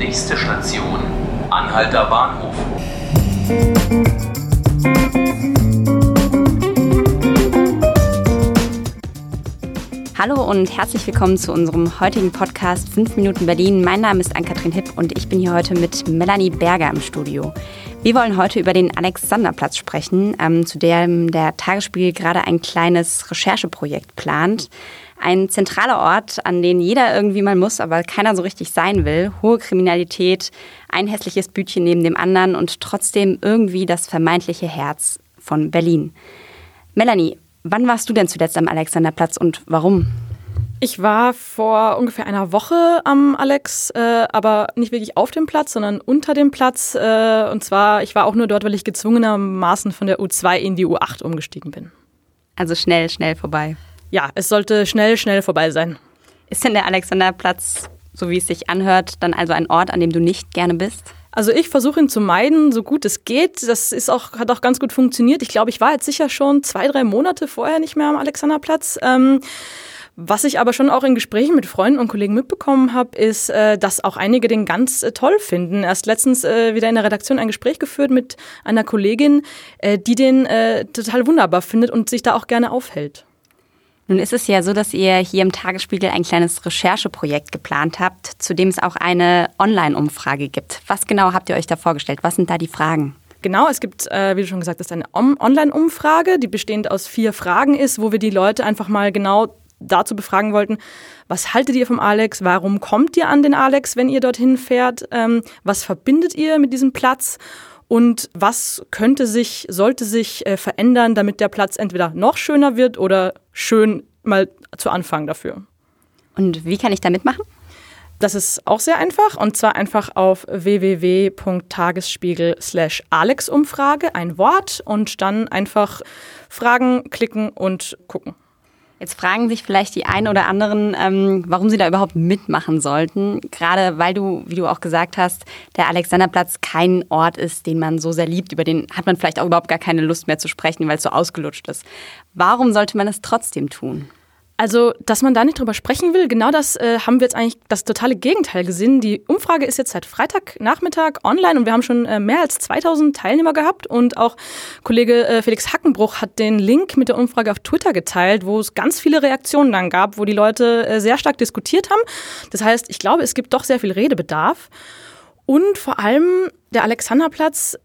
Nächste Station, Anhalter Bahnhof. Hallo und herzlich willkommen zu unserem heutigen Podcast 5 Minuten Berlin. Mein Name ist Ann-Kathrin Hipp und ich bin hier heute mit Melanie Berger im Studio. Wir wollen heute über den Alexanderplatz sprechen, ähm, zu dem der Tagesspiegel gerade ein kleines Rechercheprojekt plant. Ein zentraler Ort, an den jeder irgendwie mal muss, aber keiner so richtig sein will. Hohe Kriminalität, ein hässliches Bütchen neben dem anderen und trotzdem irgendwie das vermeintliche Herz von Berlin. Melanie, Wann warst du denn zuletzt am Alexanderplatz und warum? Ich war vor ungefähr einer Woche am Alex, äh, aber nicht wirklich auf dem Platz, sondern unter dem Platz. Äh, und zwar, ich war auch nur dort, weil ich gezwungenermaßen von der U2 in die U8 umgestiegen bin. Also schnell, schnell vorbei. Ja, es sollte schnell, schnell vorbei sein. Ist denn der Alexanderplatz, so wie es sich anhört, dann also ein Ort, an dem du nicht gerne bist? Also ich versuche ihn zu meiden, so gut es geht. Das ist auch, hat auch ganz gut funktioniert. Ich glaube, ich war jetzt sicher schon zwei, drei Monate vorher nicht mehr am Alexanderplatz. Ähm, was ich aber schon auch in Gesprächen mit Freunden und Kollegen mitbekommen habe, ist, äh, dass auch einige den ganz äh, toll finden. Erst letztens äh, wieder in der Redaktion ein Gespräch geführt mit einer Kollegin, die den total wunderbar findet und sich da auch gerne aufhält. Nun ist es ja so, dass ihr hier im Tagesspiegel ein kleines Rechercheprojekt geplant habt, zu dem es auch eine Online-Umfrage gibt. Was genau habt ihr euch da vorgestellt? Was sind da die Fragen? Genau, es gibt, äh, wie du schon gesagt hast, eine Online-Umfrage, die bestehend aus vier Fragen ist, wo wir die Leute einfach mal genau dazu befragen wollten, was haltet ihr vom Alex? Warum kommt ihr an den Alex, wenn ihr dorthin fährt? Ähm, was verbindet ihr mit diesem Platz? Und was könnte sich, sollte sich äh, verändern, damit der Platz entweder noch schöner wird oder schön mal zu Anfang dafür. Und wie kann ich da mitmachen? Das ist auch sehr einfach und zwar einfach auf www.tagesspiegel slash Alex-Umfrage, ein Wort und dann einfach Fragen klicken und gucken. Jetzt fragen sich vielleicht die einen oder anderen, ähm, warum sie da überhaupt mitmachen sollten. Gerade weil du, wie du auch gesagt hast, der Alexanderplatz kein Ort ist, den man so sehr liebt. Über den hat man vielleicht auch überhaupt gar keine Lust mehr zu sprechen, weil es so ausgelutscht ist. Warum sollte man es trotzdem tun? Also, dass man da nicht drüber sprechen will, genau das äh, haben wir jetzt eigentlich das totale Gegenteil gesehen. Die Umfrage ist jetzt seit Freitagnachmittag online und wir haben schon äh, mehr als 2000 Teilnehmer gehabt und auch Kollege äh, Felix Hackenbruch hat den Link mit der Umfrage auf Twitter geteilt, wo es ganz viele Reaktionen dann gab, wo die Leute äh, sehr stark diskutiert haben. Das heißt, ich glaube, es gibt doch sehr viel Redebedarf. Und vor allem der Alexanderplatz,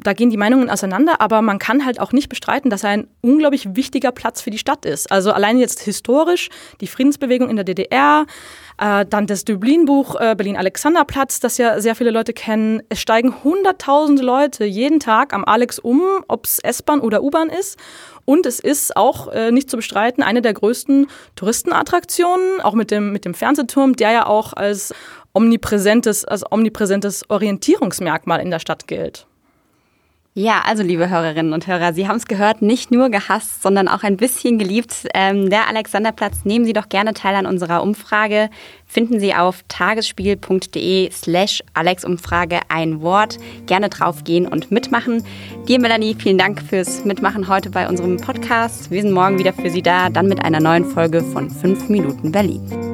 da gehen die Meinungen auseinander, aber man kann halt auch nicht bestreiten, dass er ein unglaublich wichtiger Platz für die Stadt ist. Also allein jetzt historisch die Friedensbewegung in der DDR, äh, dann das Dublin-Buch äh, Berlin-Alexanderplatz, das ja sehr viele Leute kennen. Es steigen hunderttausende Leute jeden Tag am Alex um, ob es S-Bahn oder U-Bahn ist. Und es ist auch äh, nicht zu bestreiten eine der größten Touristenattraktionen, auch mit dem, mit dem Fernsehturm, der ja auch als omnipräsentes, als omnipräsentes Orientierungsmerkmal in der Stadt gilt. Ja, also liebe Hörerinnen und Hörer, Sie haben es gehört, nicht nur gehasst, sondern auch ein bisschen geliebt. Ähm, der Alexanderplatz, nehmen Sie doch gerne teil an unserer Umfrage. Finden Sie auf tagesspiegel.de slash Alexumfrage ein Wort. Gerne draufgehen und mitmachen. Dir, Melanie, vielen Dank fürs Mitmachen heute bei unserem Podcast. Wir sind morgen wieder für Sie da, dann mit einer neuen Folge von 5 Minuten Berlin.